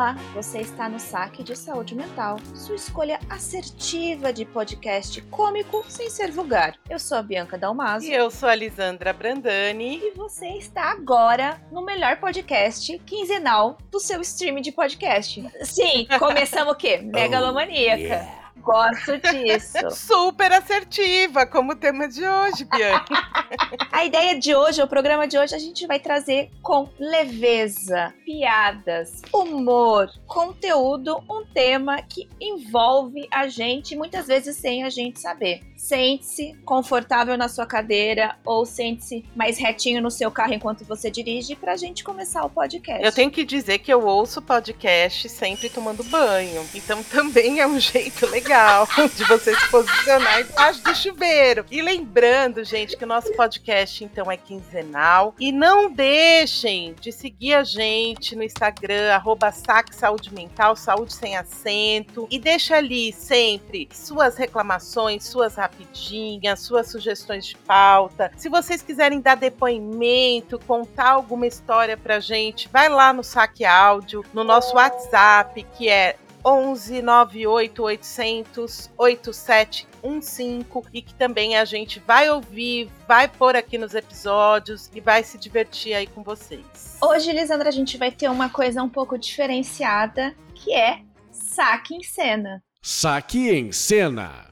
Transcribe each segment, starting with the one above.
Olá, você está no Saque de Saúde Mental, sua escolha assertiva de podcast cômico sem ser vulgar. Eu sou a Bianca Dalmaso. E eu sou a Lisandra Brandani. E você está agora no melhor podcast quinzenal do seu stream de podcast. Sim, começamos o quê? Megalomaníaca. Oh, yeah. Gosto disso. Super assertiva, como o tema de hoje, Bianca. a ideia de hoje, o programa de hoje, a gente vai trazer com leveza, piadas, humor, conteúdo, um tema que envolve a gente, muitas vezes sem a gente saber. Sente-se confortável na sua cadeira ou sente-se mais retinho no seu carro enquanto você dirige pra gente começar o podcast. Eu tenho que dizer que eu ouço podcast sempre tomando banho. Então também é um jeito legal de você se posicionar embaixo do chuveiro. E lembrando, gente, que o nosso podcast então é quinzenal. E não deixem de seguir a gente no Instagram, arroba Saúde Mental, saúde sem acento. E deixa ali sempre suas reclamações, suas rapidinhas, suas sugestões de pauta. Se vocês quiserem dar depoimento, contar alguma história pra gente, vai lá no Saque Áudio, no nosso WhatsApp, que é 11 98 800 8715 e que também a gente vai ouvir, vai pôr aqui nos episódios e vai se divertir aí com vocês. Hoje, Lisandra, a gente vai ter uma coisa um pouco diferenciada, que é saque em cena. Saque em cena.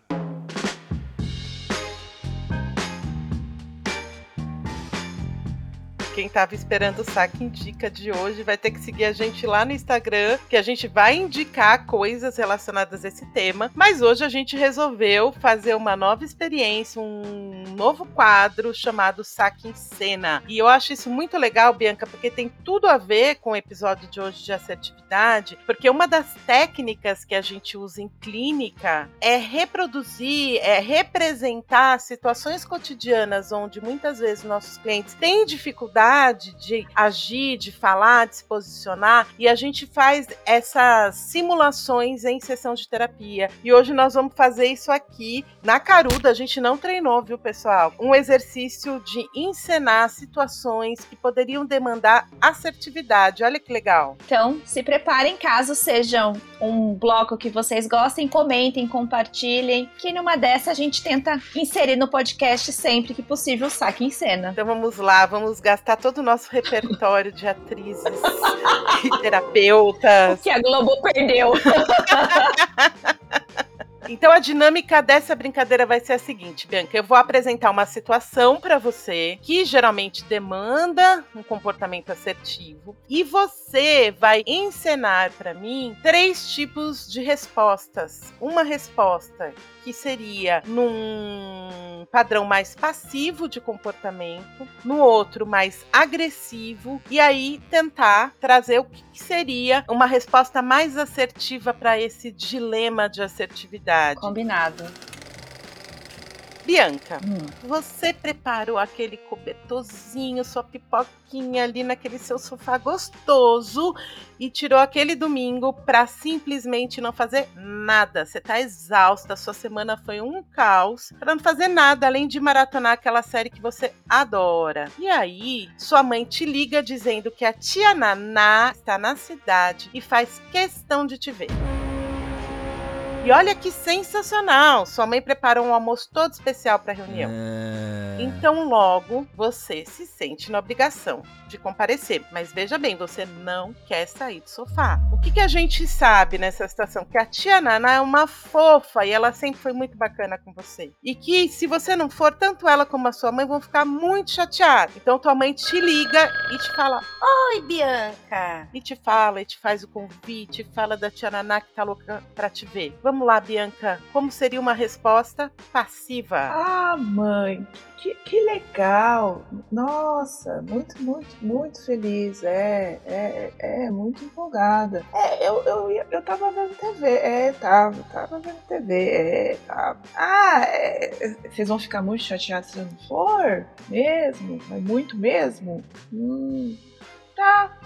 Quem estava esperando o saque indica de hoje vai ter que seguir a gente lá no Instagram, que a gente vai indicar coisas relacionadas a esse tema. Mas hoje a gente resolveu fazer uma nova experiência, um novo quadro chamado Saque em Cena. E eu acho isso muito legal, Bianca, porque tem tudo a ver com o episódio de hoje de assertividade, porque uma das técnicas que a gente usa em clínica é reproduzir, é representar situações cotidianas onde muitas vezes nossos clientes têm dificuldade de agir, de falar, de se posicionar, e a gente faz essas simulações em sessão de terapia. E hoje nós vamos fazer isso aqui na Caruda. A gente não treinou, viu, pessoal? Um exercício de encenar situações que poderiam demandar assertividade. Olha que legal. Então, se preparem caso sejam um bloco que vocês gostem, comentem, compartilhem, que numa dessa a gente tenta inserir no podcast sempre que possível o saque em cena. Então vamos lá, vamos gastar todo o nosso repertório de atrizes e terapeutas. O que a Globo perdeu. Então a dinâmica dessa brincadeira vai ser a seguinte, Bianca, eu vou apresentar uma situação para você que geralmente demanda um comportamento assertivo e você vai encenar para mim três tipos de respostas. Uma resposta que seria num padrão mais passivo de comportamento, no outro mais agressivo, e aí tentar trazer o que seria uma resposta mais assertiva para esse dilema de assertividade. Combinado. Bianca, hum. você preparou aquele cobertorzinho, sua pipoquinha ali naquele seu sofá gostoso e tirou aquele domingo para simplesmente não fazer nada. Você tá exausta, sua semana foi um caos, para não fazer nada além de maratonar aquela série que você adora. E aí, sua mãe te liga dizendo que a tia Naná está na cidade e faz questão de te ver. E olha que sensacional! Sua mãe preparou um almoço todo especial para a reunião. É... Então, logo, você se sente na obrigação de comparecer. Mas veja bem, você não quer sair do sofá. O que, que a gente sabe nessa situação? Que a tia Nana é uma fofa e ela sempre foi muito bacana com você. E que se você não for, tanto ela como a sua mãe vão ficar muito chateadas. Então, tua mãe te liga e te fala: Oi, Bianca! E te fala, e te faz o convite, fala da tia Naná que tá louca pra te ver. Vamos Vamos lá, Bianca. Como seria uma resposta passiva? Ah, mãe, que, que legal. Nossa, muito, muito, muito feliz. É, é, é, muito empolgada. É, eu, eu, eu tava vendo TV. É, tava, tava vendo TV. É, tava. Ah, é, vocês vão ficar muito chateados se eu não for? Mesmo? Mas muito mesmo? Hum, tá,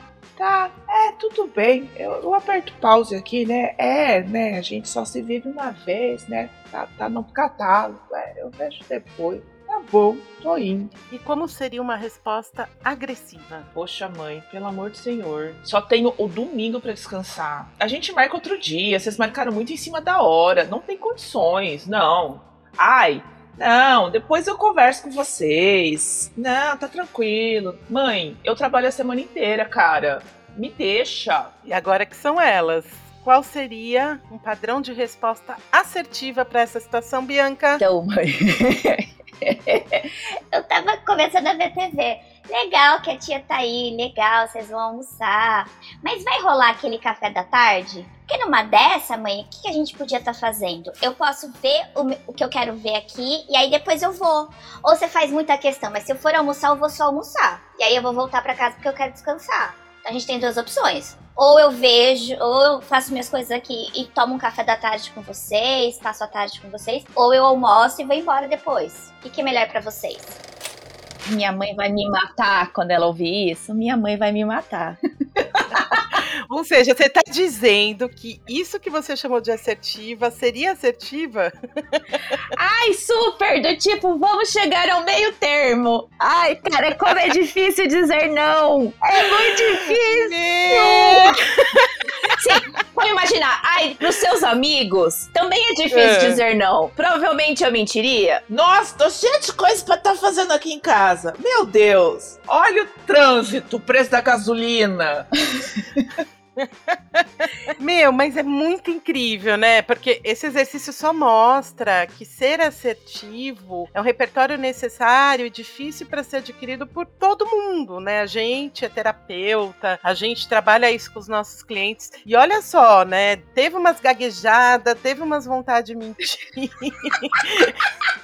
tá, é, tudo bem. Eu, eu aperto pause aqui, né? É, né? A gente só se vive uma vez, né? Tá, tá no catálogo. É, eu vejo depois. Tá bom, tô indo. E como seria uma resposta agressiva? Poxa, mãe, pelo amor do senhor. Só tenho o domingo pra descansar. A gente marca outro dia. Vocês marcaram muito em cima da hora. Não tem condições, não. Ai, não, depois eu converso com vocês. Não, tá tranquilo. Mãe, eu trabalho a semana inteira, cara. Me deixa. E agora que são elas. Qual seria um padrão de resposta assertiva para essa situação, Bianca? Então, mãe. eu tava começando a ver TV. Legal que a tia tá aí, legal, vocês vão almoçar. Mas vai rolar aquele café da tarde? Porque numa dessa, mãe, o que, a gente podia estar tá fazendo? Eu posso ver o, o, que eu quero ver aqui e aí depois eu vou. Ou você faz muita questão, mas se eu for almoçar, eu vou só almoçar. E aí eu vou voltar para casa porque eu quero descansar. A gente tem duas opções. Ou eu vejo, ou eu faço minhas coisas aqui e tomo um café da tarde com vocês, passo a tarde com vocês, ou eu almoço e vou embora depois. O que, que é melhor para vocês? Minha mãe vai me matar quando ela ouvir isso. Minha mãe vai me matar. Ou seja, você está dizendo que isso que você chamou de assertiva seria assertiva? Ai, super! Do tipo, vamos chegar ao meio termo. Ai, cara, como é difícil dizer não. É muito difícil. Sim, vamos imaginar. Ai, pros seus amigos, também é difícil é. dizer não. Provavelmente eu mentiria. Nossa, tô cheia de coisa pra estar tá fazendo aqui em casa. Meu Deus. Olha o trânsito, o preço da gasolina. Meu, mas é muito incrível, né? Porque esse exercício só mostra que ser assertivo é um repertório necessário e difícil para ser adquirido por todo mundo, né? A gente é terapeuta, a gente trabalha isso com os nossos clientes. E olha só, né? Teve umas gaguejadas, teve umas vontade de mentir.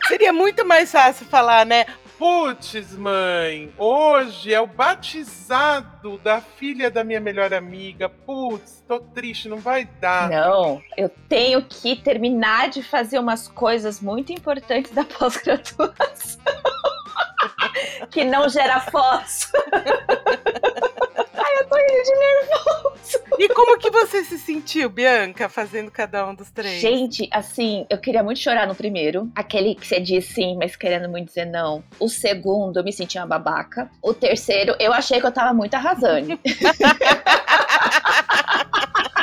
Seria muito mais fácil falar, né? Putz, mãe, hoje é o batizado da filha da minha melhor amiga. Putz, tô triste, não vai dar. Não, eu tenho que terminar de fazer umas coisas muito importantes da pós-graduação. que não gera fósforo. Ai, eu tô indo de nervoso. E como que você se sentiu, Bianca, fazendo cada um dos três? Gente, assim, eu queria muito chorar no primeiro. Aquele que você diz sim, mas querendo muito dizer não. O segundo, eu me senti uma babaca. O terceiro, eu achei que eu tava muito arrasando.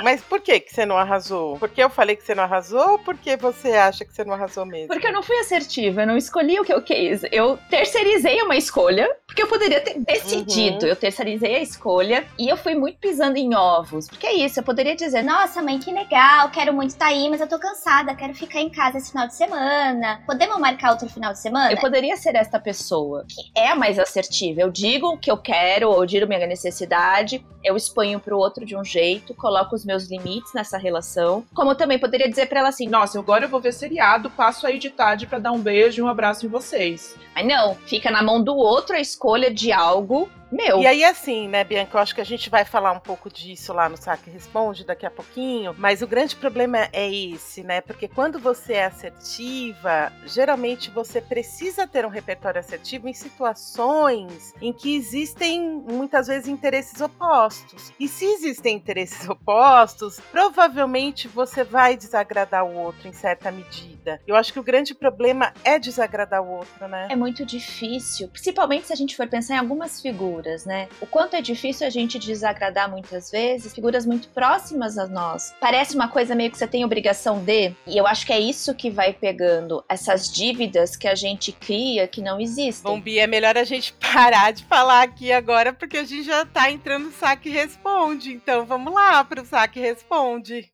Mas por que que você não arrasou? Porque eu falei que você não arrasou ou porque você acha que você não arrasou mesmo? Porque eu não fui assertiva, eu não escolhi o que eu quis. Eu terceirizei uma escolha, porque eu poderia ter decidido. Uhum. Eu terceirizei a escolha e eu fui muito pisando em ovos. Porque é isso, eu poderia dizer, nossa mãe, que legal, quero muito estar tá aí, mas eu tô cansada, quero ficar em casa esse final de semana. Podemos marcar outro final de semana? Eu poderia ser esta pessoa que é a mais assertiva. Eu digo o que eu quero, eu digo minha necessidade, eu exponho pro outro de um jeito, coloco os meus meus limites nessa relação. Como eu também poderia dizer para ela assim: Nossa, agora eu vou ver seriado, passo aí de tarde para dar um beijo e um abraço em vocês. Mas não, fica na mão do outro a escolha de algo meu. E aí, assim, né, Bianca, eu acho que a gente vai falar um pouco disso lá no Saque Responde daqui a pouquinho, mas o grande problema é esse, né? Porque quando você é assertiva, geralmente você precisa ter um repertório assertivo em situações em que existem muitas vezes interesses opostos. E se existem interesses opostos, provavelmente você vai desagradar o outro em certa medida. Eu acho que o grande problema é desagradar o outro, né? É muito difícil, principalmente se a gente for pensar em algumas figuras figuras, né? O quanto é difícil a gente desagradar muitas vezes figuras muito próximas a nós. Parece uma coisa meio que você tem obrigação de, e eu acho que é isso que vai pegando essas dívidas que a gente cria que não existem. Bom, Bia, é melhor a gente parar de falar aqui agora, porque a gente já tá entrando no saque responde. Então vamos lá pro saque responde.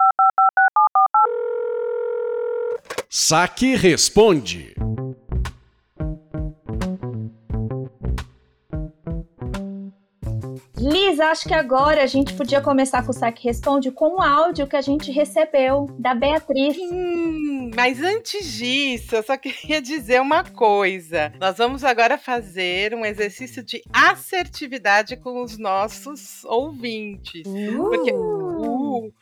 Saque responde. Liz, acho que agora a gente podia começar com o Saque Responde com o áudio que a gente recebeu da Beatriz. Hum, mas antes disso, eu só queria dizer uma coisa. Nós vamos agora fazer um exercício de assertividade com os nossos ouvintes. Uh. Porque.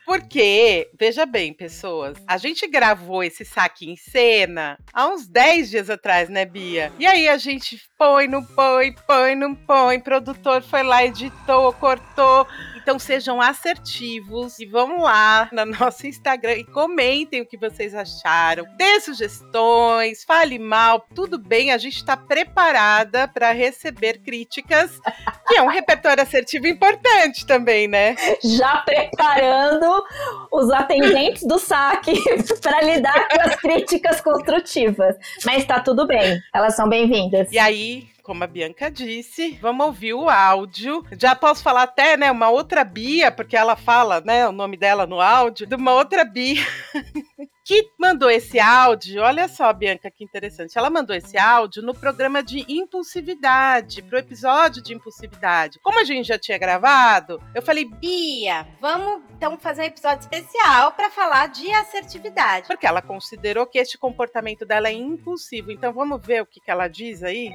Porque, veja bem, pessoas, a gente gravou esse saque em cena há uns 10 dias atrás, né, Bia? E aí a gente põe, não põe, põe, não põe, produtor foi lá, editou, cortou. Então sejam assertivos e vão lá no nosso Instagram e comentem o que vocês acharam. Dê sugestões, fale mal, tudo bem, a gente está preparada para receber críticas, que é um repertório assertivo importante também, né? Já preparando os atendentes do saque para lidar com as críticas construtivas. Mas tá tudo bem, elas são bem-vindas. E aí, como a Bianca disse, vamos ouvir o áudio. Já posso falar até, né, uma outra Bia, porque ela fala, né, o nome dela no áudio, de uma outra Bia. que mandou esse áudio, olha só, Bianca, que interessante. Ela mandou esse áudio no programa de impulsividade, pro episódio de impulsividade. Como a gente já tinha gravado, eu falei, Bia, vamos então fazer um episódio especial para falar de assertividade. Porque ela considerou que este comportamento dela é impulsivo. Então vamos ver o que, que ela diz aí?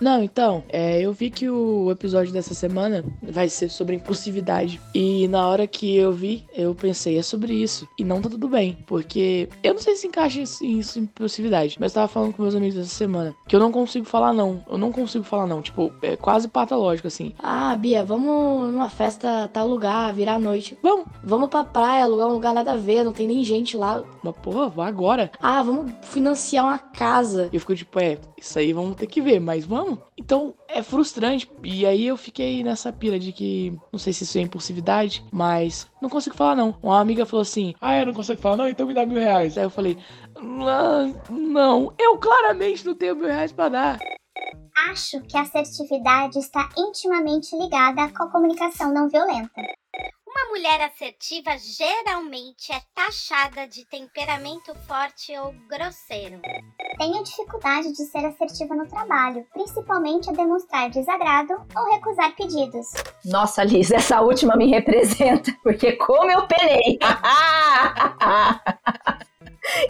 Não, então, é, eu vi que o episódio dessa semana vai ser sobre impulsividade. E na hora que eu vi, eu pensei, é sobre isso. E não tá tudo bem. Porque eu não sei se encaixa isso em impulsividade. Mas eu tava falando com meus amigos essa semana que eu não consigo falar não. Eu não consigo falar não. Tipo, é quase patológico, assim. Ah, Bia, vamos numa festa tal lugar, virar a noite. Vamos. Vamos pra praia, alugar um lugar nada a ver, não tem nem gente lá. Mas, porra, vá agora. Ah, vamos financiar uma casa. E eu fico tipo, é, isso aí vamos ter que ver, mas vamos. Então é frustrante. E aí eu fiquei nessa pira de que, não sei se isso é impulsividade, mas não consigo falar não. Uma amiga falou assim: Ah, eu não consigo falar não, então me dá mil reais. Aí eu falei: Não, não eu claramente não tenho mil reais pra dar. Acho que a assertividade está intimamente ligada com a comunicação não violenta. Uma mulher assertiva geralmente é taxada de temperamento forte ou grosseiro. Tenho dificuldade de ser assertiva no trabalho, principalmente a demonstrar desagrado ou recusar pedidos. Nossa, Liz, essa última me representa, porque como eu penei.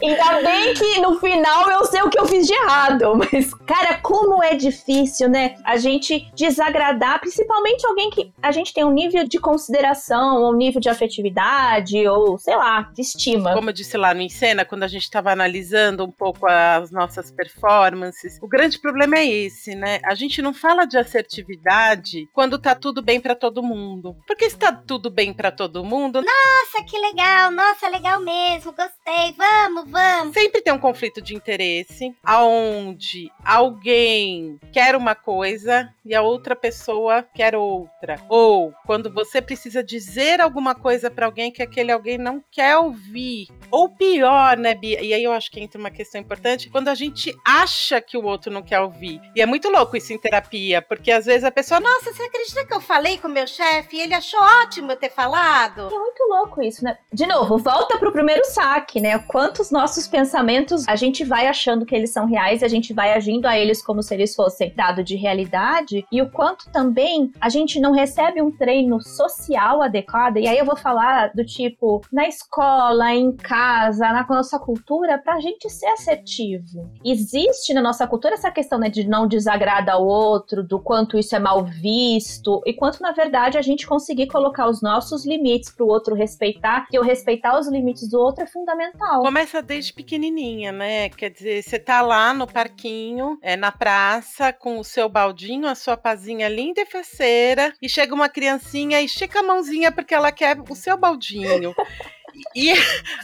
Ainda bem que no final eu sei o que eu fiz de errado. Mas, cara, como é difícil, né? A gente desagradar, principalmente alguém que a gente tem um nível de consideração, um nível de afetividade, ou sei lá, de estima. Como eu disse lá no Encena, quando a gente estava analisando um pouco as nossas performances, o grande problema é esse, né? A gente não fala de assertividade quando tá tudo bem para todo mundo. Porque se tá tudo bem para todo mundo, Nossa, que legal! Nossa, legal mesmo, gostei, vamos, vamos! sempre tem um conflito de interesse, aonde alguém quer uma coisa e a outra pessoa quer outra. Ou quando você precisa dizer alguma coisa para alguém que aquele alguém não quer ouvir. Ou pior, né, Bia? E aí eu acho que entra uma questão importante, quando a gente acha que o outro não quer ouvir. E é muito louco isso em terapia, porque às vezes a pessoa, Nossa, você acredita que eu falei com o meu chefe e ele achou ótimo eu ter falado? É muito louco isso, né? De novo, volta pro primeiro saque, né? Quantos nossos pensamentos a gente vai achando que eles são reais e a gente vai agindo a eles como se eles fossem dado de realidade e o quanto também a gente não recebe um treino social adequado. E aí eu vou falar do tipo na escola, em casa, na nossa cultura, pra gente ser assertivo. Existe na nossa cultura essa questão né, de não desagradar o outro, do quanto isso é mal visto e quanto na verdade a gente conseguir colocar os nossos limites pro outro respeitar, que o respeitar os limites do outro é fundamental. Começa desde pequenininha, né? Quer dizer, você tá lá no parquinho, é, na praça, com o seu baldinho, a sua pazinha linda e faceira, e chega uma criancinha e estica a mãozinha porque ela quer o seu baldinho. E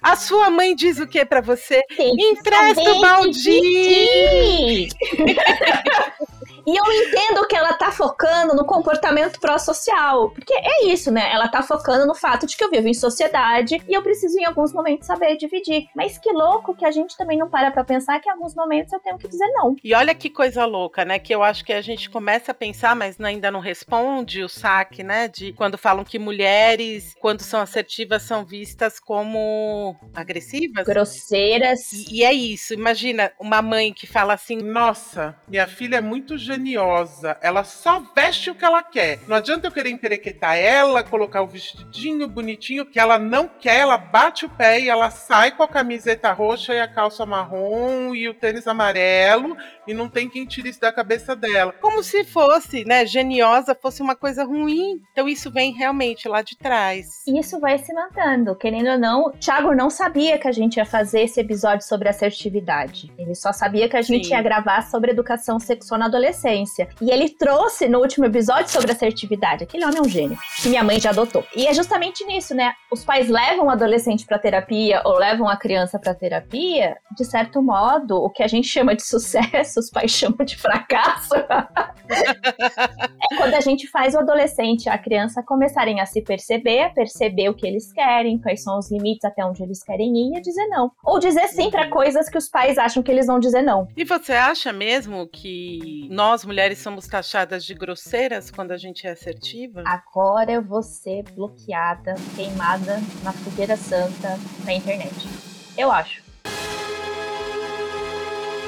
a sua mãe diz o que para você? Empresta o baldinho! E eu entendo que ela tá focando no comportamento pró-social. Porque é isso, né? Ela tá focando no fato de que eu vivo em sociedade e eu preciso, em alguns momentos, saber dividir. Mas que louco que a gente também não para pra pensar que em alguns momentos eu tenho que dizer não. E olha que coisa louca, né? Que eu acho que a gente começa a pensar, mas ainda não responde o saque, né? De quando falam que mulheres, quando são assertivas, são vistas como agressivas. Grosseiras. E, e é isso. Imagina uma mãe que fala assim: Nossa, minha filha é muito geniosa. Ela só veste o que ela quer. Não adianta eu querer emperequetar ela, colocar o vestidinho bonitinho, que ela não quer, ela bate o pé e ela sai com a camiseta roxa e a calça marrom e o tênis amarelo e não tem quem tire isso da cabeça dela. Como se fosse, né, geniosa fosse uma coisa ruim. Então isso vem realmente lá de trás. E isso vai se mantendo. Querendo ou não, Thiago não sabia que a gente ia fazer esse episódio sobre assertividade. Ele só sabia que a gente Sim. ia gravar sobre educação sexual na adolescência. E ele trouxe no último episódio sobre assertividade. Aquele homem é um gênio, que minha mãe já adotou. E é justamente nisso, né? Os pais levam o adolescente pra terapia ou levam a criança pra terapia, de certo modo, o que a gente chama de sucesso, os pais chamam de fracasso. é quando a gente faz o adolescente, a criança começarem a se perceber, a perceber o que eles querem, quais são os limites até onde eles querem ir e a dizer não. Ou dizer sim pra coisas que os pais acham que eles vão dizer não. E você acha mesmo que nós mulheres somos taxadas de grosseiras quando a gente é assertiva? Agora eu vou ser bloqueada, queimada na fogueira santa na internet. Eu acho.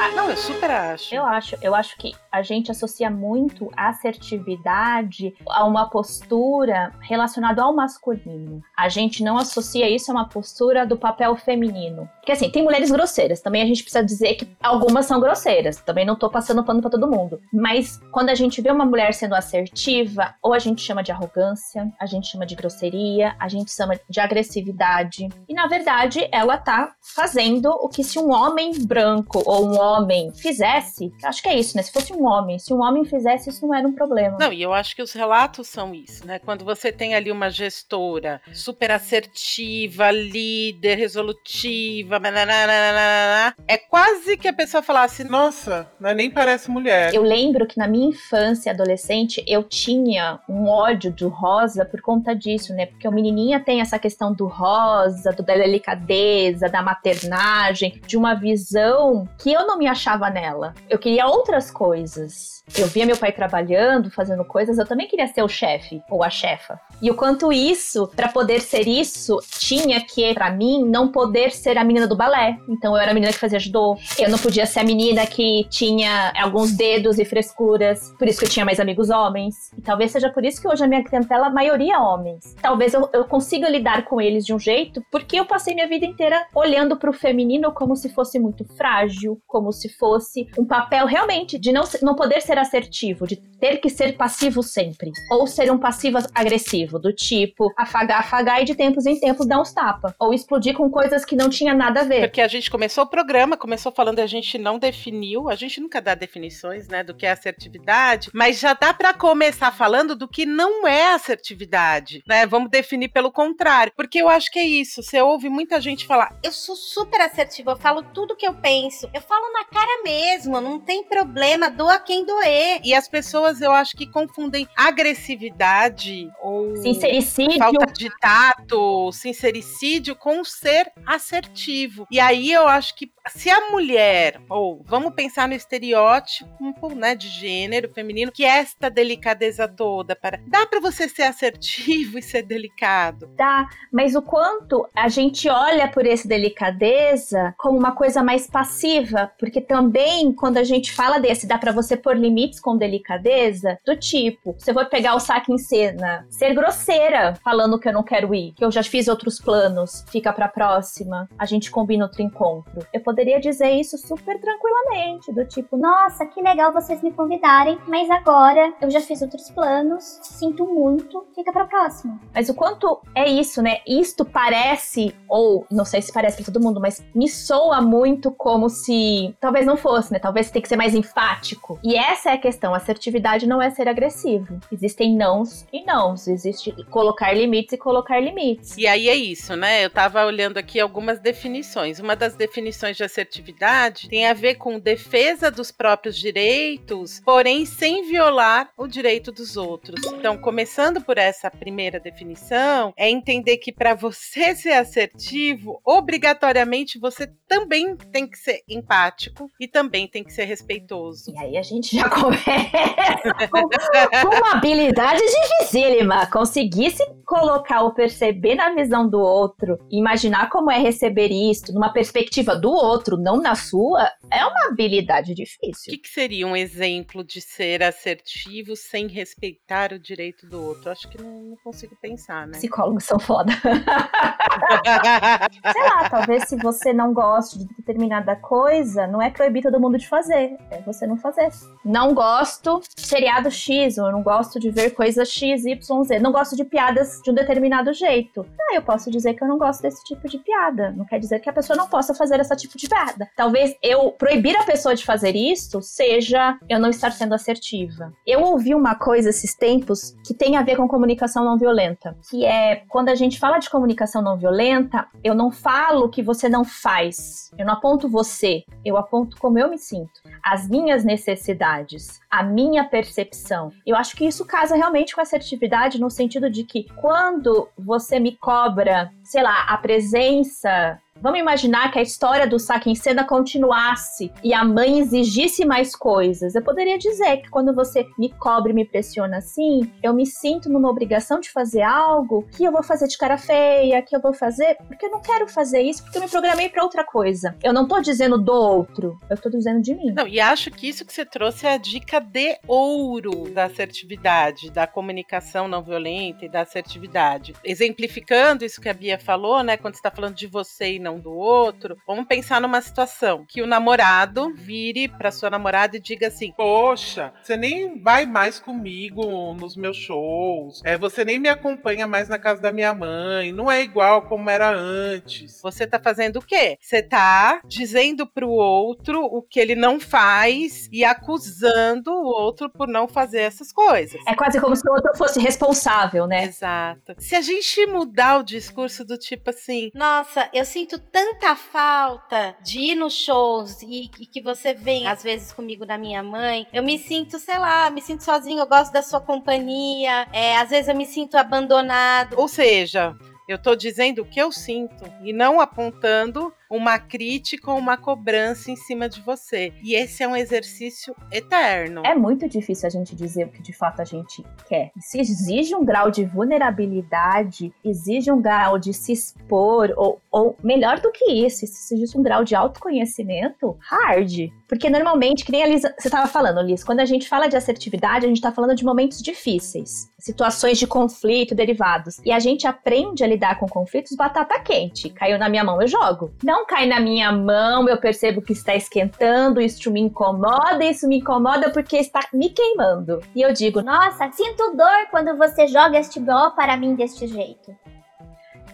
Ah, não, eu super acho. Eu acho, eu acho que a gente associa muito a assertividade a uma postura relacionada ao masculino. A gente não associa isso a uma postura do papel feminino. Porque assim, tem mulheres grosseiras, também a gente precisa dizer que algumas são grosseiras. Também não tô passando pano pra todo mundo. Mas quando a gente vê uma mulher sendo assertiva, ou a gente chama de arrogância, a gente chama de grosseria, a gente chama de agressividade. E na verdade, ela tá fazendo o que se um homem branco ou um homem fizesse, acho que é isso, né? Se fosse um homem, se um homem fizesse, isso não era um problema. Não, e eu acho que os relatos são isso, né? Quando você tem ali uma gestora super assertiva, líder, resolutiva, nananana, é quase que a pessoa falasse, Nossa, né, nem parece mulher. Eu lembro que na minha infância, adolescente, eu tinha um ódio do rosa por conta disso, né? Porque o menininha tem essa questão do rosa, do, da delicadeza, da maternagem, de uma visão que eu não me achava nela. Eu queria outras coisas. Eu via meu pai trabalhando, fazendo coisas, eu também queria ser o chefe ou a chefa. E o quanto isso, para poder ser isso, tinha que, para mim, não poder ser a menina do balé. Então eu era a menina que fazia judô. Eu não podia ser a menina que tinha alguns dedos e frescuras. Por isso que eu tinha mais amigos homens. E talvez seja por isso que hoje a minha clientela, a maioria é homens. Talvez eu, eu consiga lidar com eles de um jeito, porque eu passei minha vida inteira olhando pro feminino como se fosse muito frágil, como se fosse um papel realmente de não, não poder ser assertivo, de ter que ser passivo sempre. Ou ser um passivo agressivo, do tipo afagar, afagar e de tempos em tempos dar uns tapa. Ou explodir com coisas que não tinha nada a ver. Porque a gente começou o programa, começou falando, a gente não definiu, a gente nunca dá definições, né, do que é assertividade, mas já dá pra começar falando do que não é assertividade, né? Vamos definir pelo contrário, porque eu acho que é isso. Você ouve muita gente falar, Eu sou super assertiva, eu falo tudo que eu penso. Eu falo na cara mesmo, não tem problema, doa quem doer. e as pessoas eu acho que confundem agressividade ou Sincericídio. falta de tato, sincericídio com ser assertivo. E aí eu acho que se a mulher, ou vamos pensar no estereótipo, né, de gênero feminino, que é esta delicadeza toda para dá para você ser assertivo e ser delicado. Dá, mas o quanto a gente olha por esse delicadeza como uma coisa mais passiva, porque também quando a gente fala desse, dá pra você pôr limites com delicadeza, do tipo, se eu vou pegar o saque em cena, ser grosseira, falando que eu não quero ir, que eu já fiz outros planos, fica pra próxima, a gente combina outro encontro. Eu poderia dizer isso super tranquilamente, do tipo, Nossa, que legal vocês me convidarem, mas agora eu já fiz outros planos, sinto muito, fica pra próxima. Mas o quanto é isso, né? Isto parece, ou não sei se parece pra todo mundo, mas me soa muito como se. Talvez não fosse, né? Talvez tem que ser mais enfático. E essa é a questão. Assertividade não é ser agressivo. Existem nãos e nãos. Existe colocar limites e colocar limites. E aí é isso, né? Eu tava olhando aqui algumas definições. Uma das definições de assertividade tem a ver com defesa dos próprios direitos, porém sem violar o direito dos outros. Então, começando por essa primeira definição, é entender que para você ser assertivo, obrigatoriamente você também tem que ser empático empático e também tem que ser respeitoso. E aí a gente já começa com, com uma habilidade dificílima. Conseguir se colocar ou perceber na visão do outro, imaginar como é receber isto numa perspectiva do outro, não na sua, é uma habilidade O difícil. que, que seria um exemplo de ser assertivo sem respeitar o direito do outro? Acho que não, não consigo pensar, né? Psicólogos são foda. Sei lá, talvez se você não gosta de determinada coisa, não é proibir todo mundo de fazer, é você não fazer. Não gosto seriado X, ou não gosto de ver coisas X, Y, Z. Não gosto de piadas de um determinado jeito. Ah, eu posso dizer que eu não gosto desse tipo de piada. Não quer dizer que a pessoa não possa fazer esse tipo de piada. Talvez eu proibir a pessoa de fazer isso seja eu não estar sendo assertiva. Eu ouvi uma coisa esses tempos que tem a ver com comunicação não violenta, que é quando a gente fala de comunicação não violenta, eu não falo que você não faz. Eu não aponto você, eu aponto como eu me sinto, as minhas necessidades, a minha percepção. Eu acho que isso casa realmente com assertividade no sentido de que quando você me cobra, sei lá, a presença Vamos imaginar que a história do saque em cena continuasse e a mãe exigisse mais coisas. Eu poderia dizer que quando você me cobre me pressiona assim, eu me sinto numa obrigação de fazer algo que eu vou fazer de cara feia, que eu vou fazer porque eu não quero fazer isso, porque eu me programei para outra coisa. Eu não tô dizendo do outro, eu tô dizendo de mim. Não, e acho que isso que você trouxe é a dica de ouro da assertividade, da comunicação não violenta e da assertividade. Exemplificando isso que a Bia falou, né? Quando você está falando de você e não do outro, vamos pensar numa situação que o namorado vire para sua namorada e diga assim: Poxa, você nem vai mais comigo nos meus shows. É, você nem me acompanha mais na casa da minha mãe. Não é igual como era antes. Você tá fazendo o quê? Você tá dizendo pro outro o que ele não faz e acusando o outro por não fazer essas coisas. É quase como se o outro fosse responsável, né? Exato. Se a gente mudar o discurso do tipo assim, Nossa, eu sinto tanta falta de ir nos shows e, e que você vem às vezes comigo da minha mãe. Eu me sinto, sei lá, me sinto sozinho, eu gosto da sua companhia. É, às vezes eu me sinto abandonado. ou seja, eu tô dizendo o que eu sinto e não apontando uma crítica ou uma cobrança em cima de você. E esse é um exercício eterno. É muito difícil a gente dizer o que de fato a gente quer. Se exige um grau de vulnerabilidade, exige um grau de se expor, ou, ou melhor do que isso, se exige um grau de autoconhecimento hard. Porque normalmente, que nem a Liz, você estava falando, Liz, quando a gente fala de assertividade, a gente está falando de momentos difíceis, situações de conflito derivados. E a gente aprende a lidar com conflitos batata quente. Caiu na minha mão, eu jogo. Não cai na minha mão, eu percebo que está esquentando, isso me incomoda, isso me incomoda porque está me queimando. E eu digo, Nossa, sinto dor quando você joga este BO para mim deste jeito.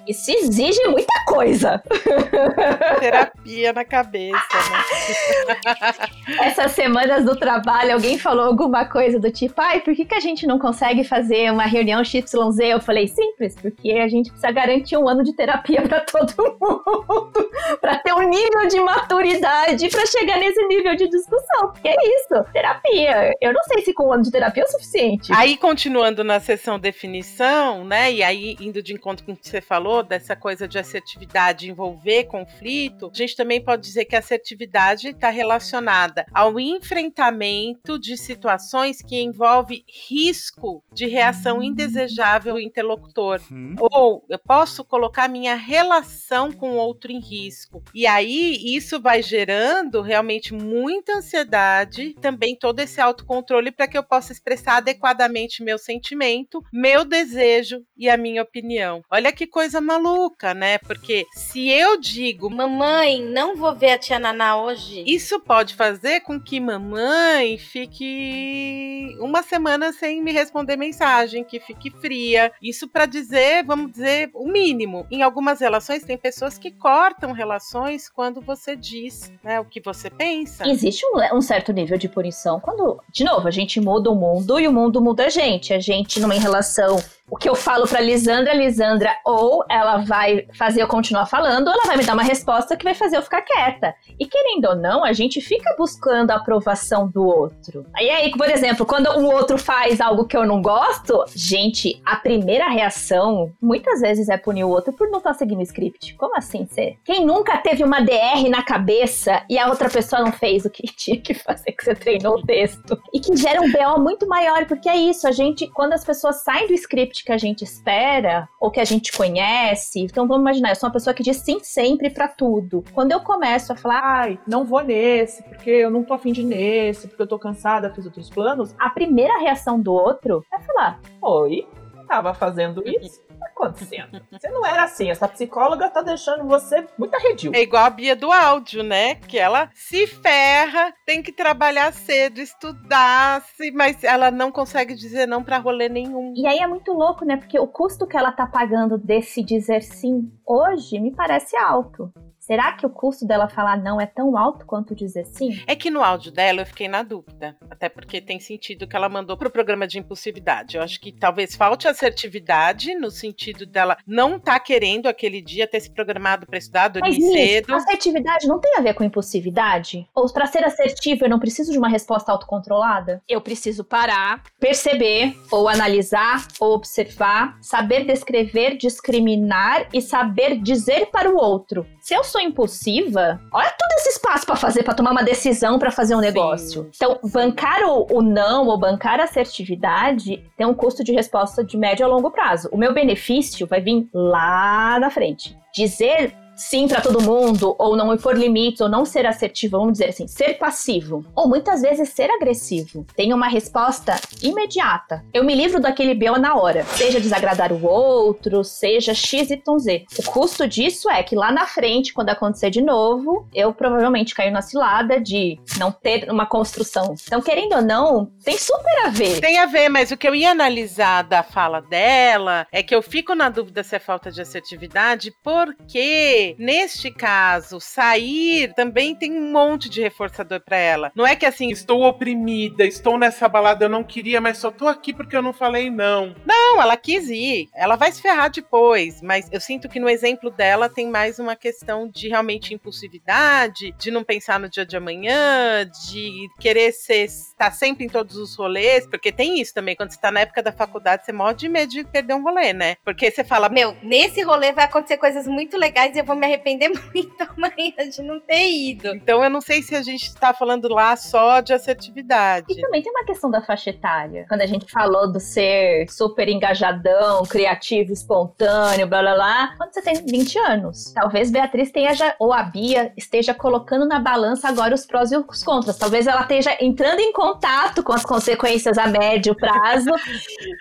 Isso exige muita coisa. Terapia na cabeça, né? Essas semanas do trabalho, alguém falou alguma coisa do tipo, ai, por que, que a gente não consegue fazer uma reunião XYZ? Eu falei, simples, porque a gente precisa garantir um ano de terapia para todo mundo, para ter um nível de maturidade para chegar nesse nível de discussão. Porque é isso, terapia. Eu não sei se com um ano de terapia é o suficiente. Aí, continuando na sessão definição, né? E aí, indo de encontro com o que você falou, dessa coisa de assertividade envolver conflito, a gente também pode dizer que a assertividade está relacionada ao enfrentamento de situações que envolve risco de reação indesejável do interlocutor. Ou eu posso colocar minha relação com o outro em risco. E aí, isso vai gerando realmente muita ansiedade, também todo esse autocontrole para que eu possa expressar adequadamente meu sentimento, meu desejo e a minha opinião. Olha que coisa maluca, né? Porque se eu digo, Mamãe, não vou ver a tia Naná hoje. isso pode fazer com que mamãe fique uma semana sem me responder mensagem, que fique fria. Isso para dizer, vamos dizer, o mínimo. Em algumas relações tem pessoas que cortam relações quando você diz, né, o que você pensa. Existe um, um certo nível de punição quando, de novo, a gente muda o mundo e o mundo muda a gente. A gente, numa relação o que eu falo pra Lisandra, Lisandra, ou ela vai fazer eu continuar falando, ou ela vai me dar uma resposta que vai fazer eu ficar quieta. E querendo ou não, a gente fica buscando a aprovação do outro. E aí, por exemplo, quando o outro faz algo que eu não gosto, gente, a primeira reação muitas vezes é punir o outro por não estar tá seguindo o script. Como assim ser? Quem nunca teve uma DR na cabeça e a outra pessoa não fez o que tinha que fazer, que você treinou o texto? E que gera um BO muito maior, porque é isso, a gente, quando as pessoas saem do script que a gente espera, ou que a gente conhece, então vamos imaginar, eu sou uma pessoa que diz sim sempre para tudo. Quando eu começo a falar, ai, não vou nesse, porque eu não tô afim de nesse, porque eu tô cansada, fiz outros planos, a primeira reação do outro é falar: Oi, tava fazendo isso? Tá acontecendo? Você não era assim, essa psicóloga tá deixando você muito arredio. É igual a Bia do áudio, né? Que ela se ferra, tem que trabalhar cedo, estudar, mas ela não consegue dizer não para rolê nenhum. E aí é muito louco, né? Porque o custo que ela tá pagando desse dizer sim hoje me parece alto. Será que o custo dela falar não é tão alto quanto dizer sim? É que no áudio dela eu fiquei na dúvida. Até porque tem sentido que ela mandou pro programa de impulsividade. Eu acho que talvez falte assertividade no sentido dela não tá querendo aquele dia ter se programado para estudar, dormir Mas, cedo. assertividade não tem a ver com impulsividade? Ou para ser assertivo eu não preciso de uma resposta autocontrolada? Eu preciso parar, perceber, ou analisar, ou observar, saber descrever, discriminar e saber dizer para o outro. Se eu sou impulsiva, olha todo esse espaço para fazer, para tomar uma decisão, para fazer um negócio. Sim. Então, bancar o, o, não ou bancar a assertividade tem um custo de resposta de médio a longo prazo. O meu benefício vai vir lá na frente. Dizer sim para todo mundo, ou não impor limites, ou não ser assertivo, vamos dizer assim, ser passivo, ou muitas vezes ser agressivo, tem uma resposta imediata. Eu me livro daquele BO na hora, seja desagradar o outro, seja X, Y, Z. O custo disso é que lá na frente, quando acontecer de novo, eu provavelmente caio na cilada de não ter uma construção. Então, querendo ou não, tem super a ver. Tem a ver, mas o que eu ia analisar da fala dela é que eu fico na dúvida se é falta de assertividade, porque neste caso, sair também tem um monte de reforçador para ela. Não é que assim, estou oprimida, estou nessa balada, eu não queria, mas só tô aqui porque eu não falei não. Não, ela quis ir. Ela vai se ferrar depois, mas eu sinto que no exemplo dela tem mais uma questão de realmente impulsividade, de não pensar no dia de amanhã, de querer ser estar sempre em todos os rolês, porque tem isso também, quando você tá na época da faculdade, você morre de medo de perder um rolê, né? Porque você fala, meu, nesse rolê vai acontecer coisas muito legais e eu vou me arrepender muito amanhã de não ter ido. Então eu não sei se a gente tá falando lá só de assertividade. E também tem uma questão da faixa etária. Quando a gente falou do ser super engajadão, criativo, espontâneo, blá blá blá. Quando você tem 20 anos, talvez Beatriz tenha já, ou a Bia esteja colocando na balança agora os prós e os contras. Talvez ela esteja entrando em contato com as consequências a médio prazo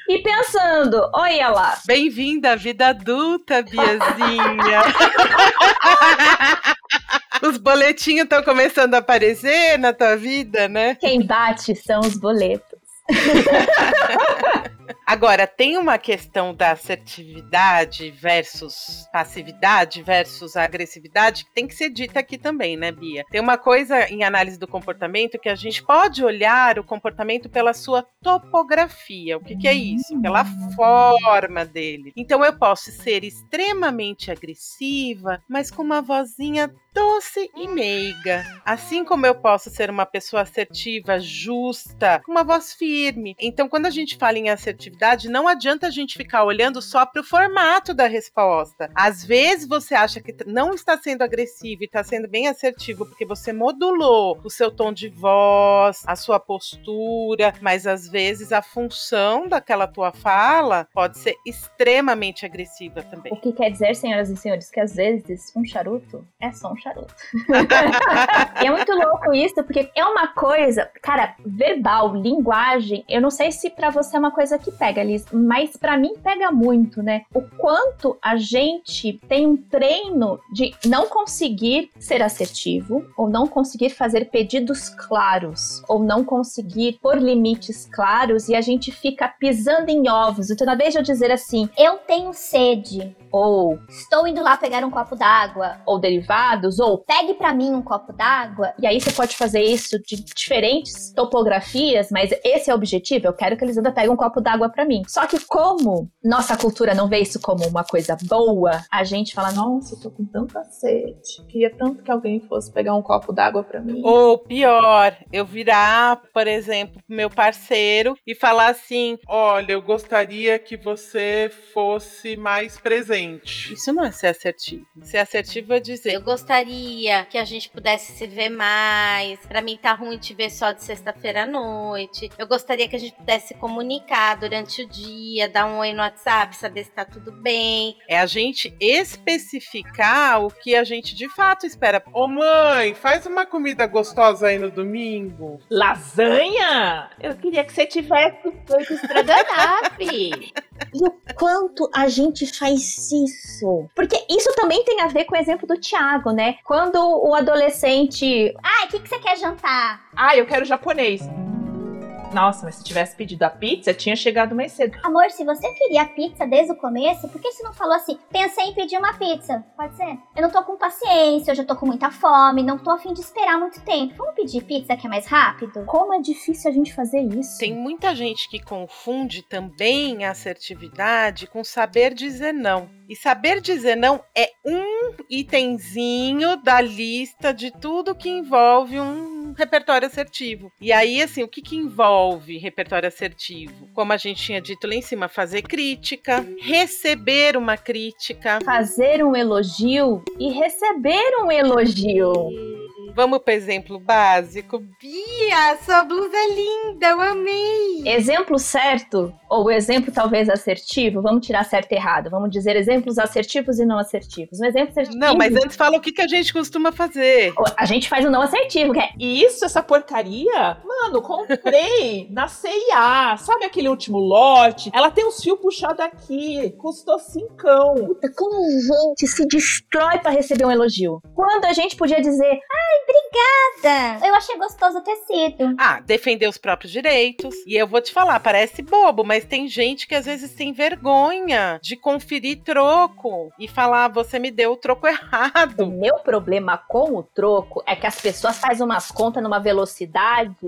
e pensando: olha lá. Bem-vinda à vida adulta, Biazinha. Os boletinhos estão começando a aparecer na tua vida, né? Quem bate são os boletos. Agora, tem uma questão da assertividade versus passividade versus agressividade que tem que ser dita aqui também, né, Bia? Tem uma coisa em análise do comportamento que a gente pode olhar o comportamento pela sua topografia. O que, que é isso? Pela forma dele. Então, eu posso ser extremamente agressiva, mas com uma vozinha doce e meiga. Assim como eu posso ser uma pessoa assertiva, justa, com uma voz firme. Então, quando a gente fala em assertividade, não adianta a gente ficar olhando só para o formato da resposta. Às vezes você acha que não está sendo agressivo e está sendo bem assertivo porque você modulou o seu tom de voz, a sua postura, mas às vezes a função daquela tua fala pode ser extremamente agressiva também. O que quer dizer, senhoras e senhores, que às vezes um charuto é só um charuto. é muito louco isso, porque é uma coisa, cara, verbal, linguagem, eu não sei se para você é uma coisa que pega, Liz, mas para mim pega muito, né? O quanto a gente tem um treino de não conseguir ser assertivo, ou não conseguir fazer pedidos claros, ou não conseguir pôr limites claros, e a gente fica pisando em ovos. Então, na vez de eu dizer assim, eu tenho sede, ou Estou indo lá pegar um copo d'água. ou derivados, ou Pegue pra mim um copo d'água. e aí você pode fazer isso de diferentes topografias, mas esse é o objetivo. Eu quero que a Elisandra pegue um copo d'água pra mim. Só que como nossa cultura não vê isso como uma coisa boa, a gente fala, não, Nossa, eu tô com tanta sede. Queria tanto que alguém fosse pegar um copo d'água pra mim. Ou pior, eu virar, por exemplo, pro meu parceiro e falar assim: Olha, eu gostaria que você fosse mais presente. Isso não é ser assertivo. Ser assertivo é dizer. Eu gostaria que a gente pudesse se ver mais. Pra mim tá ruim te ver só de sexta-feira à noite. Eu gostaria que a gente pudesse se comunicar durante o dia, dar um oi no WhatsApp, saber se tá tudo bem. É a gente especificar o que a gente de fato espera. Ô mãe, faz uma comida gostosa aí no domingo. Lasanha? Eu queria que você tivesse feito estrogonofe. E o quanto a gente faz isso? Porque isso também tem a ver com o exemplo do Thiago, né? Quando o adolescente. Ai, o que, que você quer jantar? ah, eu quero japonês. Nossa, mas se tivesse pedido a pizza, tinha chegado mais cedo. Amor, se você queria pizza desde o começo, por que você não falou assim? Pensei em pedir uma pizza. Pode ser? Eu não tô com paciência, eu já tô com muita fome, não tô afim de esperar muito tempo. Vamos pedir pizza que é mais rápido? Como é difícil a gente fazer isso? Tem muita gente que confunde também a assertividade com saber dizer não. E saber dizer não é um itemzinho da lista de tudo que envolve um repertório assertivo. E aí, assim, o que, que envolve repertório assertivo? Como a gente tinha dito lá em cima, fazer crítica, receber uma crítica. Fazer um elogio e receber um elogio. Vamos para exemplo básico. Bia, sua blusa é linda, eu amei. Exemplo certo, ou exemplo talvez assertivo, vamos tirar certo e errado. Vamos dizer exemplos assertivos e não assertivos. Um exemplo assertivo. Não, mas antes fala o que, que a gente costuma fazer. A gente faz o não assertivo, que é Isso, essa porcaria? Mano, comprei na CIA. Sabe aquele último lote? Ela tem os fios puxados aqui. Custou cincão. Puta, como a gente se destrói pra receber um elogio. Quando a gente podia dizer, Nada. Eu achei gostoso o tecido. Ah, defender os próprios direitos. E eu vou te falar, parece bobo, mas tem gente que às vezes tem vergonha de conferir troco e falar, você me deu o troco o errado. meu problema com o troco é que as pessoas fazem umas contas numa velocidade.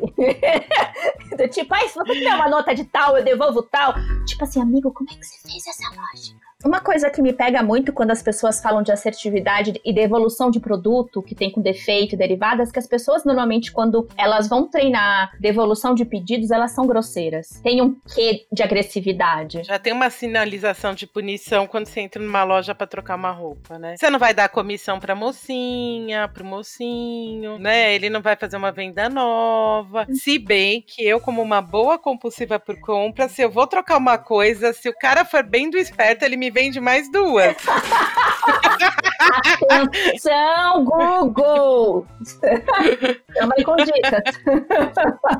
do tipo, ai, se você tiver uma nota de tal, eu devolvo tal. Tipo assim, amigo, como é que você fez essa lógica? Uma coisa que me pega muito quando as pessoas falam de assertividade e devolução de produto que tem com defeito e derivadas, que as pessoas normalmente, quando elas vão treinar devolução de pedidos, elas são grosseiras. Tem um quê de agressividade. Já tem uma sinalização de punição quando você entra numa loja pra trocar uma roupa, né? Você não vai dar comissão pra mocinha, pro mocinho, né? Ele não vai fazer uma venda nova. Se bem que eu, como uma boa compulsiva por compra, se eu vou trocar uma coisa, se o cara for bem do esperto, ele me vende mais duas. Atenção, Google! Chama aí com dicas.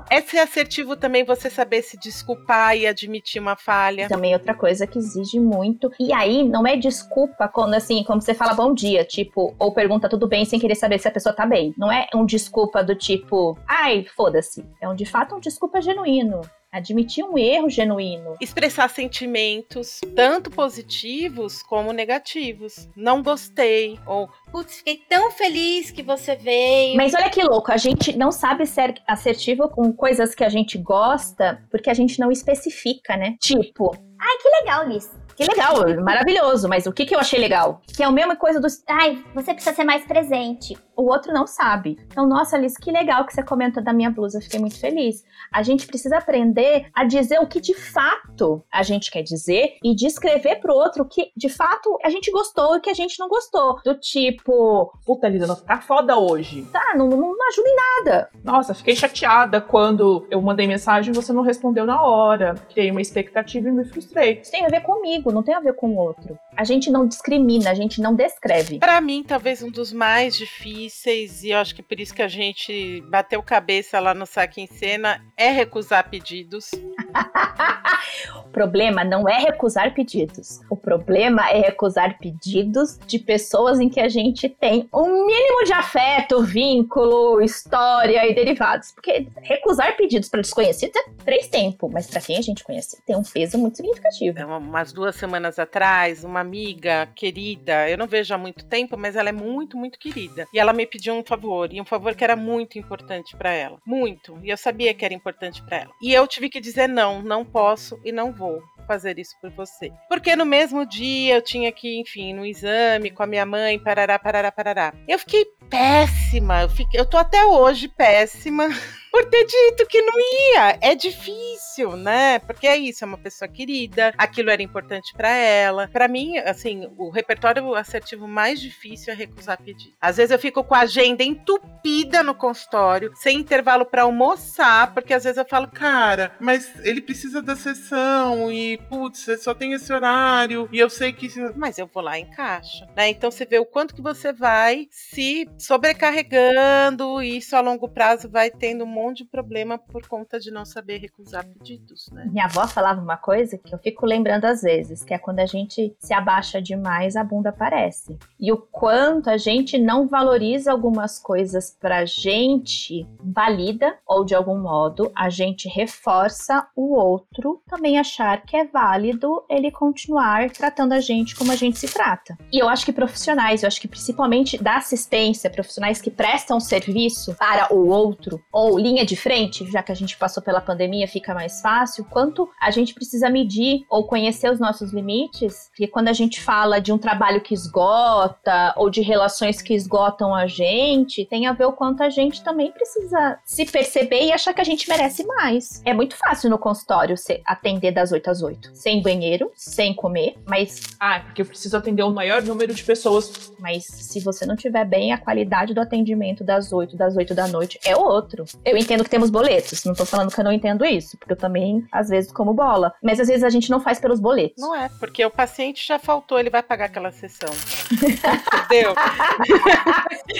É ser assertivo também você saber se desculpar e admitir uma falha. Também outra coisa que exige muito. E aí, não é desculpa quando, assim, como você fala bom dia, tipo, ou pergunta tudo bem sem querer saber se a pessoa tá bem. Não é um desculpa do tipo, ai, foda-se. É um, de fato, um desculpa genuíno. Admitir um erro genuíno. Expressar sentimentos, tanto positivos como negativos. Não gostei, ou Putz, fiquei tão feliz que você veio. Mas olha que louco, a gente não sabe ser assertivo com coisas que a gente gosta porque a gente não especifica, né? Tipo, Ai, que legal, Liz. Que legal, maravilhoso, mas o que, que eu achei legal? Que é a mesma coisa dos. Ai, você precisa ser mais presente. O outro não sabe. Então, nossa, Liz, que legal que você comentou da minha blusa, eu fiquei muito feliz. A gente precisa aprender a dizer o que de fato a gente quer dizer e descrever pro outro o que de fato a gente gostou e o que a gente não gostou. Do tipo, Puta, Lisa, não tá foda hoje. tá, não, não, não ajuda em nada. Nossa, fiquei chateada quando eu mandei mensagem e você não respondeu na hora. Criei uma expectativa e me frustrei. Isso tem a ver comigo, não tem a ver com o outro. A gente não discrimina, a gente não descreve. Pra mim, talvez um dos mais difíceis, e eu acho que por isso que a gente bateu cabeça lá no Saque em Cena, é recusar pedidos. o problema não é recusar pedidos. O problema é recusar pedidos de pessoas em que a gente tem um mínimo de afeto, vínculo, história e derivados. Porque recusar pedidos para desconhecidos é três tempos, mas para quem a gente conhece tem um peso muito significativo. É, umas duas semanas atrás, uma amiga querida, eu não vejo há muito tempo, mas ela é muito, muito querida. E ela me pediu um favor, e um favor que era muito importante para ela. Muito. E eu sabia que era importante para ela. E eu tive que dizer não, não posso e não vou fazer isso por você. Porque no mesmo dia eu tinha que, enfim, no exame com a minha mãe, parará, parará, parará. Eu fiquei péssima, eu, fiquei, eu tô até hoje péssima por ter dito que não ia. É difícil, né? Porque é isso, é uma pessoa querida, aquilo era importante para ela. Para mim, assim, o repertório assertivo mais difícil é recusar pedir. Às vezes eu fico com a agenda entupida no consultório, sem intervalo para almoçar, porque às vezes eu falo, cara, mas ele precisa da sessão e, putz, só tem esse horário e eu sei que. Mas eu vou lá e encaixo, né? Então você vê o quanto que você vai se sobrecarregando e isso a longo prazo vai tendo um de problema por conta de não saber recusar pedidos, né? Minha avó falava uma coisa que eu fico lembrando às vezes, que é quando a gente se abaixa demais, a bunda aparece. E o quanto a gente não valoriza algumas coisas pra gente valida ou de algum modo a gente reforça o outro também achar que é válido ele continuar tratando a gente como a gente se trata. E eu acho que profissionais, eu acho que principalmente da assistência, profissionais que prestam serviço para o outro ou linha de frente, já que a gente passou pela pandemia, fica mais fácil, quanto a gente precisa medir ou conhecer os nossos limites, porque quando a gente fala de um trabalho que esgota ou de relações que esgotam a gente, tem a ver o quanto a gente também precisa se perceber e achar que a gente merece mais. É muito fácil no consultório se atender das 8 às 8, sem banheiro, sem comer, mas Ah, porque eu preciso atender o maior número de pessoas. mas se você não tiver bem, a qualidade do atendimento das 8 das 8 da noite é outro. Eu entendo que temos boletos, não tô falando que eu não entendo isso, porque eu também às vezes como bola, mas às vezes a gente não faz pelos boletos. Não é, porque o paciente já faltou, ele vai pagar aquela sessão. Entendeu?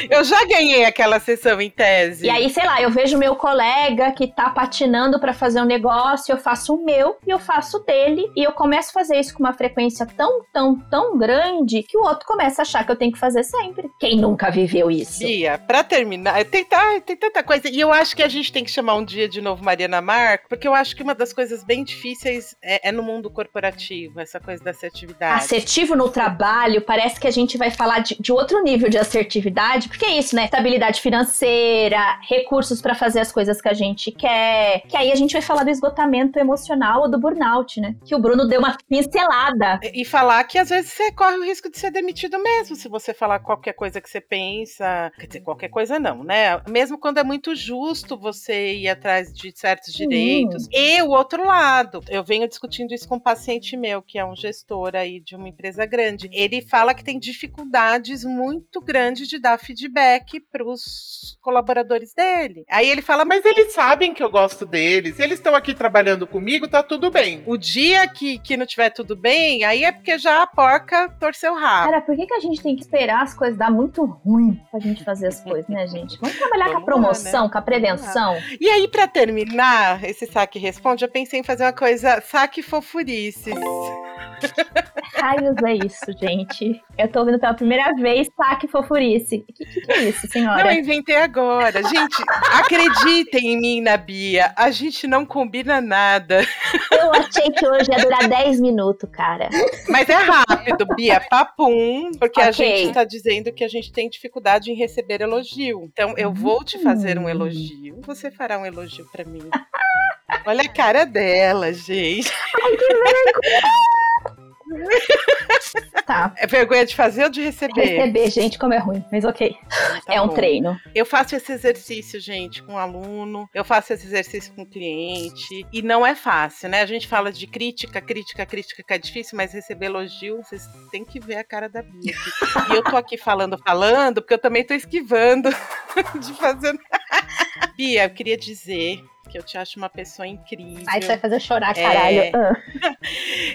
eu já ganhei aquela sessão em tese. E aí, sei lá, eu vejo meu colega que tá patinando pra fazer um negócio, eu faço o meu e eu faço o dele, e eu começo a fazer isso com uma frequência tão, tão, tão grande que o outro começa a achar que eu tenho que fazer sempre. Quem nunca viveu isso? Bia, pra terminar, tem, tem tanta coisa. E eu acho que a gente tem que chamar um dia de novo Mariana Marco, porque eu acho que uma das coisas bem difíceis é, é no mundo corporativo, essa coisa da assertividade. Assertivo no trabalho, parece que a gente vai falar de, de outro nível de assertividade, porque é isso, né? Estabilidade financeira, recursos pra fazer as coisas que a gente quer. Que aí a gente vai falar do esgotamento emocional ou do burnout, né? Que o Bruno deu uma pincelada. E e falar que às vezes você corre o risco de ser demitido mesmo, se você falar qualquer coisa que você pensa. Quer dizer, qualquer coisa não, né? Mesmo quando é muito justo você ir atrás de certos direitos. E o outro lado, eu venho discutindo isso com um paciente meu, que é um gestor aí de uma empresa grande. Ele fala que tem dificuldades muito grandes de dar feedback para os colaboradores dele. Aí ele fala, mas eles sabem que eu gosto deles, eles estão aqui trabalhando comigo, tá tudo bem. o dia que, que não tiver tudo bem, aí é porque já a porca torceu o rabo. Cara, por que, que a gente tem que esperar as coisas dar muito ruim pra gente fazer as coisas, né, gente? Vamos trabalhar com a Vamos lá, promoção, né? com a prevenção. E aí, pra terminar esse saque responde, eu pensei em fazer uma coisa saque fofurices. Raios é isso, gente. Eu tô ouvindo pela primeira vez saque fofurice. O que, que, que é isso, Não, senhora? eu inventei agora. Gente, acreditem em mim, na Bia. A gente não combina nada. Eu achei que hoje ia durar 10 minutos, cara. Mas é rápido, Bia. Papum, porque a Ok. gente tá dizendo que a gente tem dificuldade em receber elogio. Então eu vou te fazer um elogio. Você fará um elogio pra mim. Olha a cara dela, gente. Tá. É vergonha de fazer ou de receber? Receber, gente, como é ruim. Mas ok. Tá é um bom. treino. Eu faço esse exercício, gente, com aluno, eu faço esse exercício com cliente, e não é fácil, né? A gente fala de crítica, crítica, crítica, que é difícil, mas receber elogio, vocês têm que ver a cara da Bia. E eu tô aqui falando, falando, porque eu também tô esquivando de fazer. Bia, eu queria dizer que eu te acho uma pessoa incrível. Ai, você vai fazer chorar, É. caralho. Ah.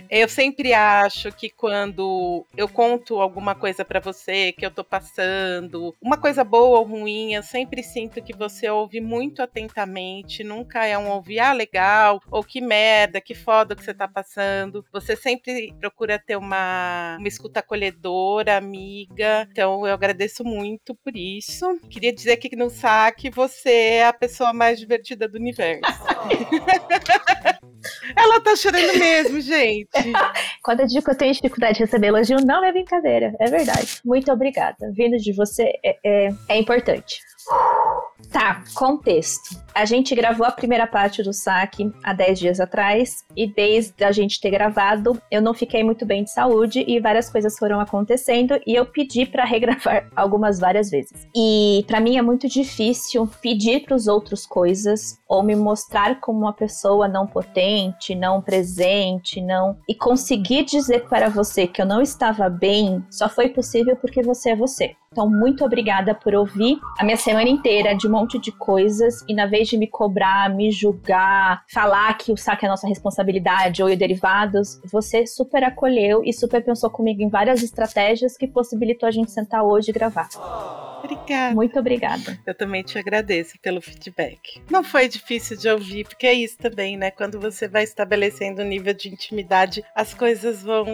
Eu sempre acho que quando eu conto alguma coisa pra você que eu tô passando, uma coisa boa ou ruim, eu sempre sinto que você ouve muito atentamente, nunca é um ouvir, ah, legal, ou que merda, que foda que você tá passando. Você sempre procura ter uma, uma escuta acolhedora, amiga. Então eu agradeço muito por isso. Queria dizer que no saque você é a pessoa mais divertida do universo. Ela tá chorando mesmo, gente. Quando eu digo que eu tenho dificuldade de receber elogio, não é brincadeira, é verdade. Muito obrigada. Vindo de você é, é, é importante. Tá, contexto. A gente gravou a primeira parte do saque há 10 dias atrás, e desde a gente ter gravado, eu não fiquei muito bem de saúde e várias coisas foram acontecendo e eu pedi pra regravar algumas várias vezes. E pra mim é muito difícil pedir pros outros coisas ou me mostrar como uma pessoa não potente, não presente, não e conseguir dizer para você que eu não estava bem só foi possível porque você é você. Então, muito obrigada por ouvir a minha semana inteira de um monte de coisas e, na vez de me cobrar, me julgar, falar que o saque é nossa responsabilidade ou derivados, você super acolheu e super pensou comigo em várias estratégias que possibilitou a gente sentar hoje e gravar. Obrigada. Muito obrigada. Eu também te agradeço pelo feedback. Não foi difícil de ouvir, porque é isso também, né? Quando você vai estabelecendo um nível de intimidade, as coisas vão,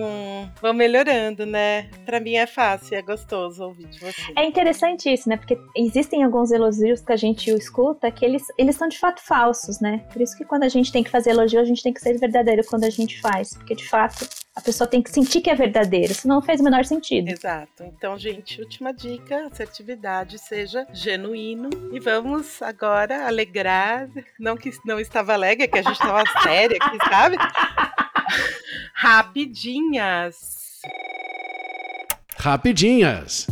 vão melhorando, né? Pra mim é fácil, é gostoso ouvir de você. É interessante isso, né? Porque existem alguns elogios que a gente escuta que eles, eles são de fato falsos, né? Por isso que quando a gente tem que fazer elogio, a gente tem que ser verdadeiro quando a gente faz. Porque de fato a pessoa tem que sentir que é verdadeiro, senão não faz o menor sentido. Exato. Então, gente, última dica: assertividade, seja genuíno. E vamos agora alegrar. Não que não estava alegre, é que a gente estava séria aqui, sabe? Rapidinhas. Rapidinhas.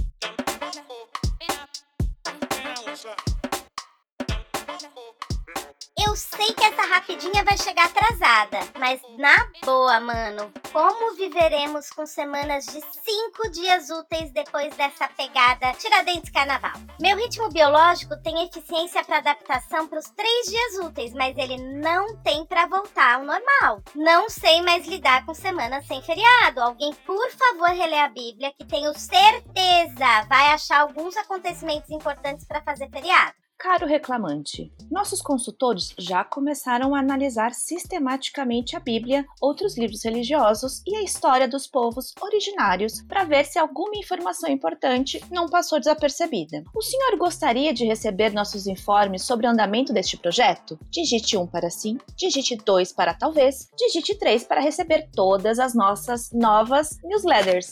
Eu sei que essa rapidinha vai chegar atrasada, mas na boa, mano, como viveremos com semanas de cinco dias úteis depois dessa pegada Tiradentes Carnaval? Meu ritmo biológico tem eficiência para adaptação para os três dias úteis, mas ele não tem para voltar ao normal. Não sei mais lidar com semanas sem feriado. Alguém, por favor, relê a Bíblia, que tenho certeza vai achar alguns acontecimentos importantes para fazer feriado. Caro reclamante, nossos consultores já começaram a analisar sistematicamente a Bíblia, outros livros religiosos e a história dos povos originários para ver se alguma informação importante não passou desapercebida. O senhor gostaria de receber nossos informes sobre o andamento deste projeto? Digite 1 para sim, digite 2 para talvez, digite 3 para receber todas as nossas novas newsletters.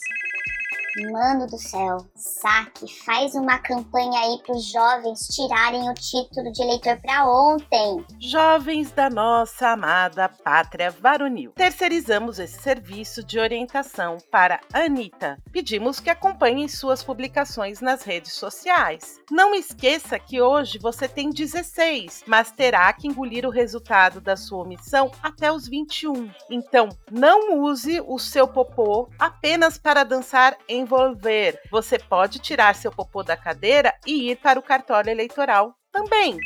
Mano do céu, saque, faz uma campanha aí pros jovens tirarem o título de eleitor pra ontem. Jovens da nossa amada pátria varonil. Terceirizamos esse serviço de orientação para Anitta. Pedimos que acompanhem suas publicações nas redes sociais. Não esqueça que hoje você tem 16, mas terá que engolir o resultado da sua omissão até os 21. Então, não use o seu popô apenas para dançar envolver. Você pode tirar seu popô da cadeira e ir para o cartório eleitoral também.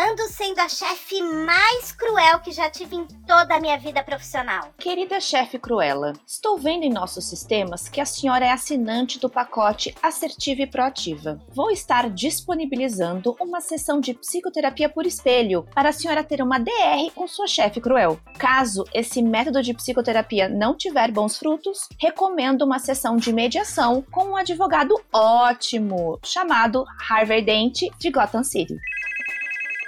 Ando sendo a chefe mais cruel que já tive em toda a minha vida profissional. Querida chefe Cruella, estou vendo em nossos sistemas que a senhora é assinante do pacote Assertiva e Proativa. Vou estar disponibilizando uma sessão de psicoterapia por espelho para a senhora ter uma DR com sua chefe Cruel. Caso esse método de psicoterapia não tiver bons frutos, recomendo uma sessão de mediação com um advogado ótimo chamado Harvey Dent de Gotham City.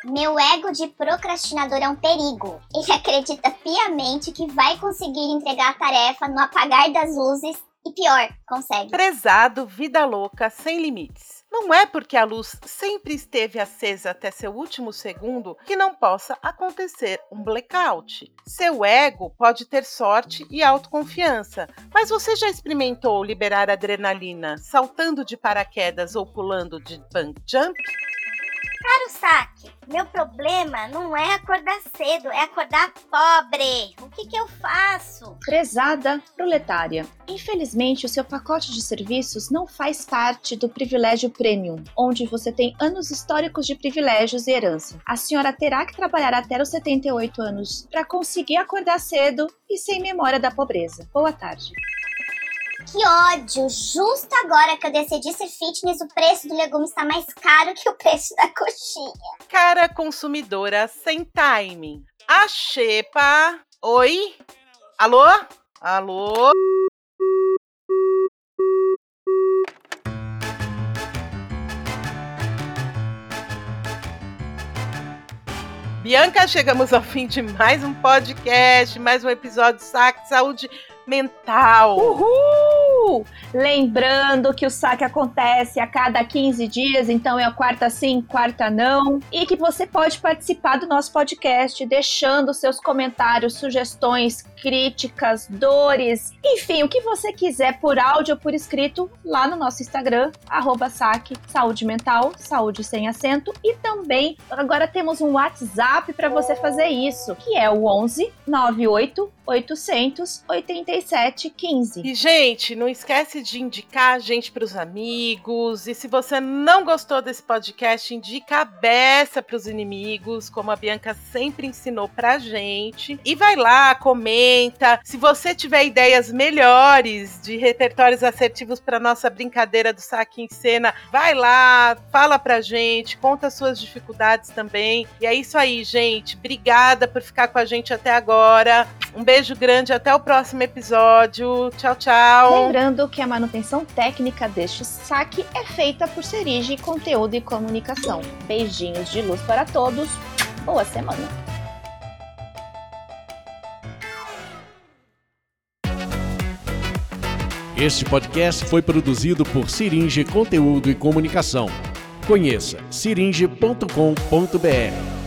Meu ego de procrastinador é um perigo. Ele acredita piamente que vai conseguir entregar a tarefa no apagar das luzes e pior, consegue. Prezado Vida Louca Sem Limites. Não é porque a luz sempre esteve acesa até seu último segundo que não possa acontecer um blackout. Seu ego pode ter sorte e autoconfiança, mas você já experimentou liberar adrenalina saltando de paraquedas ou pulando de bang jump? Caro saque, meu problema não é acordar cedo, é acordar pobre. O que, que eu faço? Prezada proletária, infelizmente o seu pacote de serviços não faz parte do privilégio premium, onde você tem anos históricos de privilégios e herança. A senhora terá que trabalhar até os 78 anos para conseguir acordar cedo e sem memória da pobreza. Boa tarde. Que ódio! Justo agora que eu decidi ser fitness, o preço do legume está mais caro que o preço da coxinha. Cara consumidora sem timing. A Xepa. Oi? Alô? Alô? Bianca, chegamos ao fim de mais um podcast, mais um episódio Saque Saúde Mental. Uhul! Lembrando que o saque acontece a cada 15 dias, então é a quarta sim, quarta não. E que você pode participar do nosso podcast deixando seus comentários, sugestões, críticas, dores, enfim, o que você quiser por áudio ou por escrito lá no nosso Instagram, arroba saque, saúde mental, saúde sem acento. E também agora temos um WhatsApp para você fazer isso, que é o 11 98 800 87 15. E, gente, não esquece de indicar a gente para os amigos. E se você não gostou desse podcast, indica a beça para os inimigos, como a Bianca sempre ensinou pra gente. E vai lá, comenta. Se você tiver ideias melhores de repertórios assertivos para nossa brincadeira do saque em cena, vai lá, fala pra gente, conta suas dificuldades também. E é isso aí, gente. Obrigada por ficar com a gente até agora. Um beijo grande, até o próximo episódio. Tchau, tchau. Lembrando que a manutenção técnica deste saque é feita por Serige Conteúdo e Comunicação. Beijinhos de luz para todos. Boa semana. Este podcast foi produzido por Siringe Conteúdo e Comunicação. Conheça siringe.com.br.